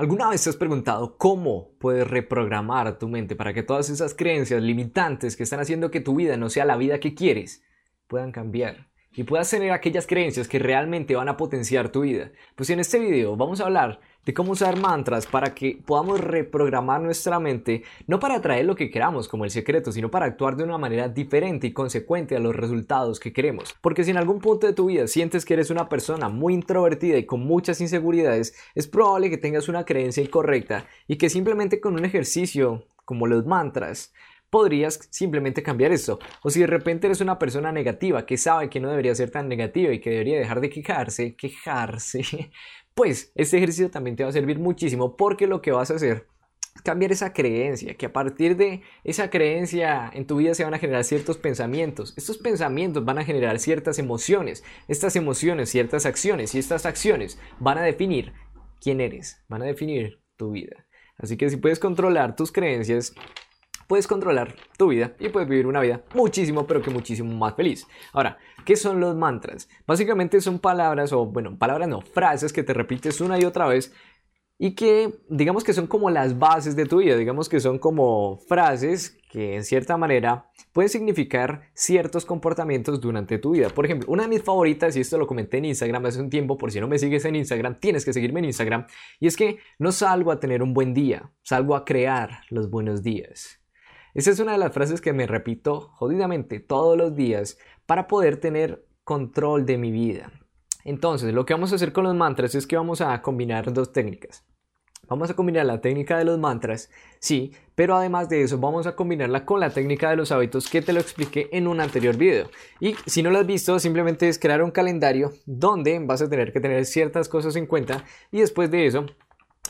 ¿Alguna vez te has preguntado cómo puedes reprogramar tu mente para que todas esas creencias limitantes que están haciendo que tu vida no sea la vida que quieres puedan cambiar? Y puedas tener aquellas creencias que realmente van a potenciar tu vida. Pues en este video vamos a hablar de cómo usar mantras para que podamos reprogramar nuestra mente, no para atraer lo que queramos como el secreto, sino para actuar de una manera diferente y consecuente a los resultados que queremos. Porque si en algún punto de tu vida sientes que eres una persona muy introvertida y con muchas inseguridades, es probable que tengas una creencia incorrecta y que simplemente con un ejercicio como los mantras podrías simplemente cambiar esto. O si de repente eres una persona negativa que sabe que no debería ser tan negativa y que debería dejar de quejarse, quejarse, pues este ejercicio también te va a servir muchísimo porque lo que vas a hacer cambiar esa creencia, que a partir de esa creencia en tu vida se van a generar ciertos pensamientos. Estos pensamientos van a generar ciertas emociones, estas emociones, ciertas acciones y estas acciones van a definir quién eres, van a definir tu vida. Así que si puedes controlar tus creencias, puedes controlar tu vida y puedes vivir una vida muchísimo, pero que muchísimo más feliz. Ahora, ¿qué son los mantras? Básicamente son palabras, o bueno, palabras no, frases que te repites una y otra vez y que digamos que son como las bases de tu vida, digamos que son como frases que en cierta manera pueden significar ciertos comportamientos durante tu vida. Por ejemplo, una de mis favoritas, y esto lo comenté en Instagram hace un tiempo, por si no me sigues en Instagram, tienes que seguirme en Instagram, y es que no salgo a tener un buen día, salgo a crear los buenos días. Esa es una de las frases que me repito jodidamente todos los días para poder tener control de mi vida. Entonces, lo que vamos a hacer con los mantras es que vamos a combinar dos técnicas. Vamos a combinar la técnica de los mantras, sí, pero además de eso vamos a combinarla con la técnica de los hábitos que te lo expliqué en un anterior video. Y si no lo has visto, simplemente es crear un calendario donde vas a tener que tener ciertas cosas en cuenta y después de eso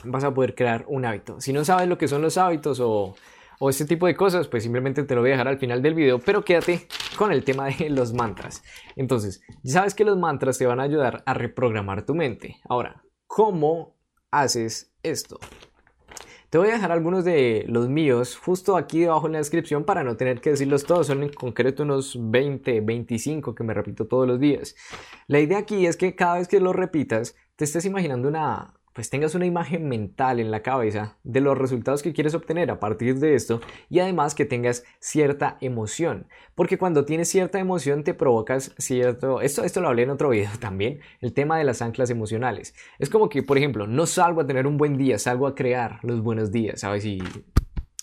vas a poder crear un hábito. Si no sabes lo que son los hábitos o o este tipo de cosas, pues simplemente te lo voy a dejar al final del video, pero quédate con el tema de los mantras. Entonces, ya sabes que los mantras te van a ayudar a reprogramar tu mente. Ahora, ¿cómo haces esto? Te voy a dejar algunos de los míos justo aquí debajo en la descripción para no tener que decirlos todos. Son en concreto unos 20, 25 que me repito todos los días. La idea aquí es que cada vez que lo repitas, te estés imaginando una, pues tengas una imagen mental en la cabeza de los resultados que quieres obtener a partir de esto y además que tengas cierta emoción, porque cuando tienes cierta emoción te provocas cierto, esto, esto lo hablé en otro video también, el tema de las anclas emocionales. Es como que, por ejemplo, no salgo a tener un buen día, salgo a crear los buenos días, ¿sabes? Y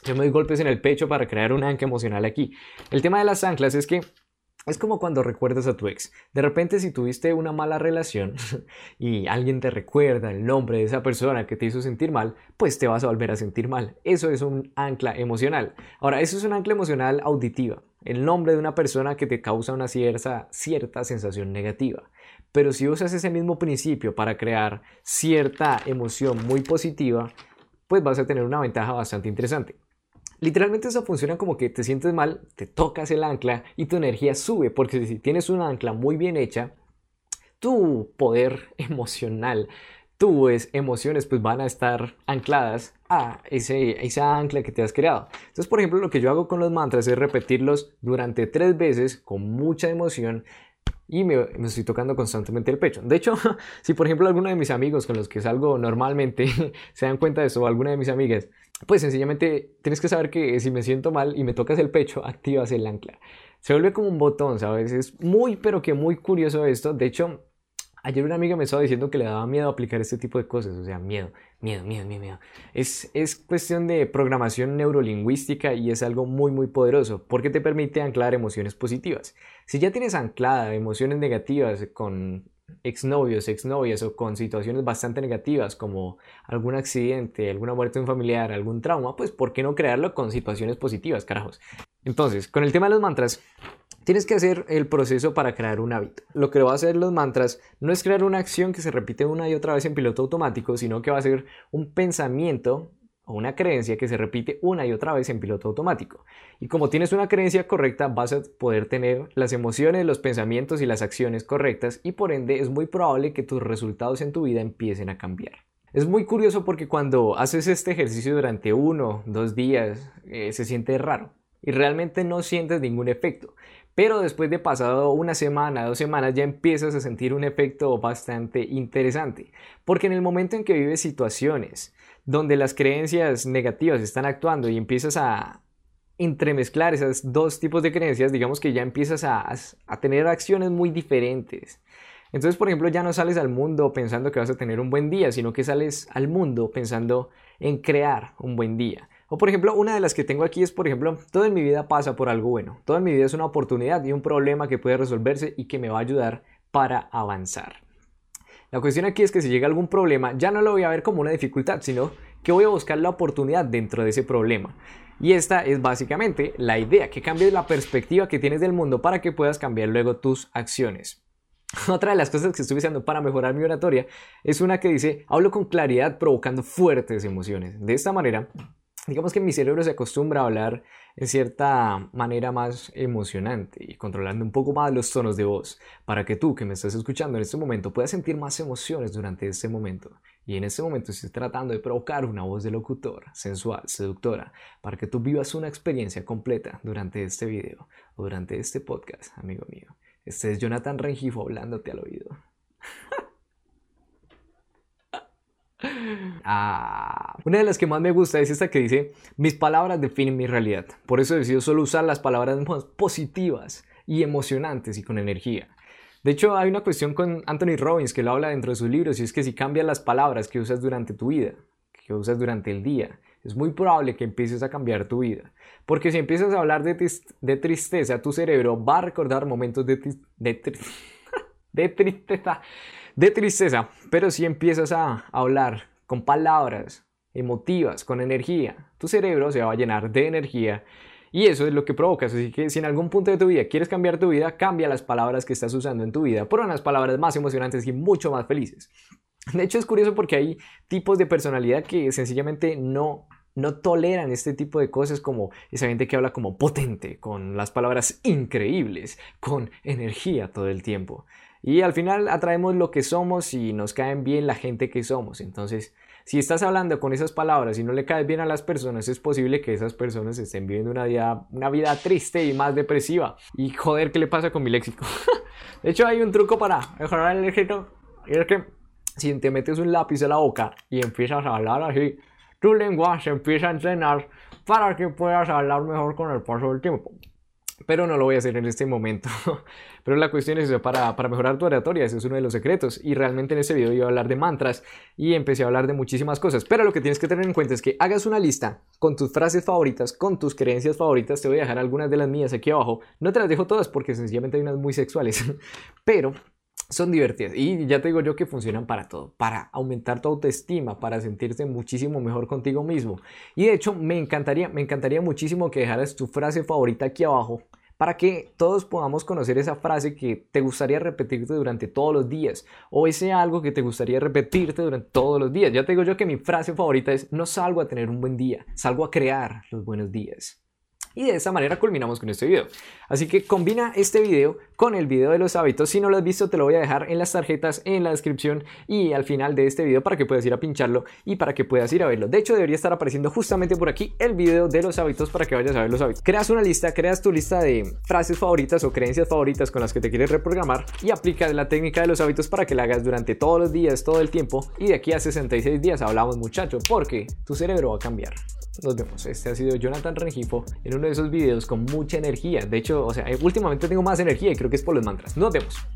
yo me doy golpes en el pecho para crear un ancla emocional aquí. El tema de las anclas es que es como cuando recuerdas a tu ex. De repente si tuviste una mala relación y alguien te recuerda el nombre de esa persona que te hizo sentir mal, pues te vas a volver a sentir mal. Eso es un ancla emocional. Ahora, eso es un ancla emocional auditiva. El nombre de una persona que te causa una cierta, cierta sensación negativa. Pero si usas ese mismo principio para crear cierta emoción muy positiva, pues vas a tener una ventaja bastante interesante. Literalmente eso funciona como que te sientes mal, te tocas el ancla y tu energía sube, porque si tienes una ancla muy bien hecha, tu poder emocional, tus emociones pues van a estar ancladas a ese, esa ancla que te has creado. Entonces, por ejemplo, lo que yo hago con los mantras es repetirlos durante tres veces con mucha emoción y me, estoy tocando constantemente el pecho. De hecho, si por ejemplo alguno de mis amigos con los que salgo normalmente se dan cuenta de eso, o alguna de mis amigas, pues sencillamente tienes que saber que si me siento mal y me tocas el pecho, activas el ancla. Se vuelve como un botón, ¿sabes? Es muy, pero que muy curioso esto. De hecho, ayer una amiga me estaba diciendo que le daba miedo aplicar este tipo de cosas. O sea, miedo, miedo, miedo, miedo, miedo. Es, es cuestión de programación neurolingüística y es algo muy, muy poderoso porque te permite anclar emociones positivas. Si ya tienes anclada emociones negativas con exnovios, exnovias o con situaciones bastante negativas como algún accidente, alguna muerte de un familiar, algún trauma, pues ¿por qué no crearlo con situaciones positivas, carajos? Entonces, con el tema de los mantras, tienes que hacer el proceso para crear un hábito. Lo que va a hacer los mantras no es crear una acción que se repite una y otra vez en piloto automático, sino que va a ser un pensamiento o una creencia que se repite una y otra vez en piloto automático. Y como tienes una creencia correcta, vas a poder tener las emociones, los pensamientos y las acciones correctas y por ende es muy probable que tus resultados en tu vida empiecen a cambiar. Es muy curioso porque cuando haces este ejercicio durante uno, dos días, eh, se siente raro y realmente no sientes ningún efecto. Pero después de pasado una semana, dos semanas, ya empiezas a sentir un efecto bastante interesante. Porque en el momento en que vives situaciones donde las creencias negativas están actuando y empiezas a entremezclar esos dos tipos de creencias, digamos que ya empiezas a, a tener acciones muy diferentes. Entonces, por ejemplo, ya no sales al mundo pensando que vas a tener un buen día, sino que sales al mundo pensando en crear un buen día. O por ejemplo, una de las que tengo aquí es, por ejemplo, todo en mi vida pasa por algo bueno. Todo en mi vida es una oportunidad y un problema que puede resolverse y que me va a ayudar para avanzar. La cuestión aquí es que si llega algún problema, ya no lo voy a ver como una dificultad, sino que voy a buscar la oportunidad dentro de ese problema. Y esta es básicamente la idea, que cambies la perspectiva que tienes del mundo para que puedas cambiar luego tus acciones. Otra de las cosas que estoy usando para mejorar mi oratoria es una que dice, hablo con claridad provocando fuertes emociones. De esta manera, digamos que mi cerebro se acostumbra a hablar en cierta manera más emocionante y controlando un poco más los tonos de voz para que tú que me estás escuchando en este momento puedas sentir más emociones durante este momento. Y en este momento estoy tratando de provocar una voz de locutor, sensual, seductora, para que tú vivas una experiencia completa durante este video o durante este podcast, amigo mío. Este es Jonathan Rengifo hablándote al oído. Ah, una de las que más me gusta es esta que dice, mis palabras definen mi realidad. Por eso decido solo usar las palabras más positivas y emocionantes y con energía. De hecho, hay una cuestión con Anthony Robbins que lo habla dentro de sus libros y es que si cambias las palabras que usas durante tu vida, que usas durante el día, es muy probable que empieces a cambiar tu vida. Porque si empiezas a hablar de, de tristeza, tu cerebro va a recordar momentos de, tristeza, de tristeza. Pero si empiezas a hablar con palabras emotivas, con energía, tu cerebro se va a llenar de energía y eso es lo que provocas. Así que si en algún punto de tu vida quieres cambiar tu vida, cambia las palabras que estás usando en tu vida por unas palabras más emocionantes y mucho más felices. De hecho es curioso porque hay tipos de personalidad que sencillamente no no toleran este tipo de cosas como esa gente que habla como potente, con las palabras increíbles, con energía todo el tiempo. Y al final atraemos lo que somos y nos caen bien la gente que somos. Entonces, si estás hablando con esas palabras y no le caes bien a las personas, es posible que esas personas estén viviendo una vida, una vida triste y más depresiva. Y joder, ¿qué le pasa con mi léxico? de hecho, hay un truco para mejorar el léxico. Es que si te metes un lápiz a la boca y empiezas a hablar así, tu lenguaje se empieza a entrenar para que puedas hablar mejor con el paso del tiempo. Pero no lo voy a hacer en este momento. Pero la cuestión es para, para mejorar tu oratoria, ese es uno de los secretos. Y realmente en este video iba a hablar de mantras y empecé a hablar de muchísimas cosas. Pero lo que tienes que tener en cuenta es que hagas una lista con tus frases favoritas, con tus creencias favoritas. Te voy a dejar algunas de las mías aquí abajo. No te las dejo todas porque sencillamente hay unas muy sexuales. Pero son divertidas y ya te digo yo que funcionan para todo, para aumentar tu autoestima, para sentirte muchísimo mejor contigo mismo. Y de hecho me encantaría, me encantaría muchísimo que dejaras tu frase favorita aquí abajo para que todos podamos conocer esa frase que te gustaría repetirte durante todos los días o ese algo que te gustaría repetirte durante todos los días. Ya te digo yo que mi frase favorita es no salgo a tener un buen día, salgo a crear los buenos días. Y de esa manera culminamos con este video. Así que combina este video con el video de los hábitos. Si no lo has visto, te lo voy a dejar en las tarjetas, en la descripción y al final de este video para que puedas ir a pincharlo y para que puedas ir a verlo. De hecho, debería estar apareciendo justamente por aquí el video de los hábitos para que vayas a ver los hábitos. Creas una lista, creas tu lista de frases favoritas o creencias favoritas con las que te quieres reprogramar y aplicas la técnica de los hábitos para que la hagas durante todos los días, todo el tiempo y de aquí a 66 días hablamos muchacho porque tu cerebro va a cambiar. Nos vemos. Este ha sido Jonathan Rengifo en uno de esos videos con mucha energía. De hecho, o sea, últimamente tengo más energía y creo que es por los mantras. Nos vemos.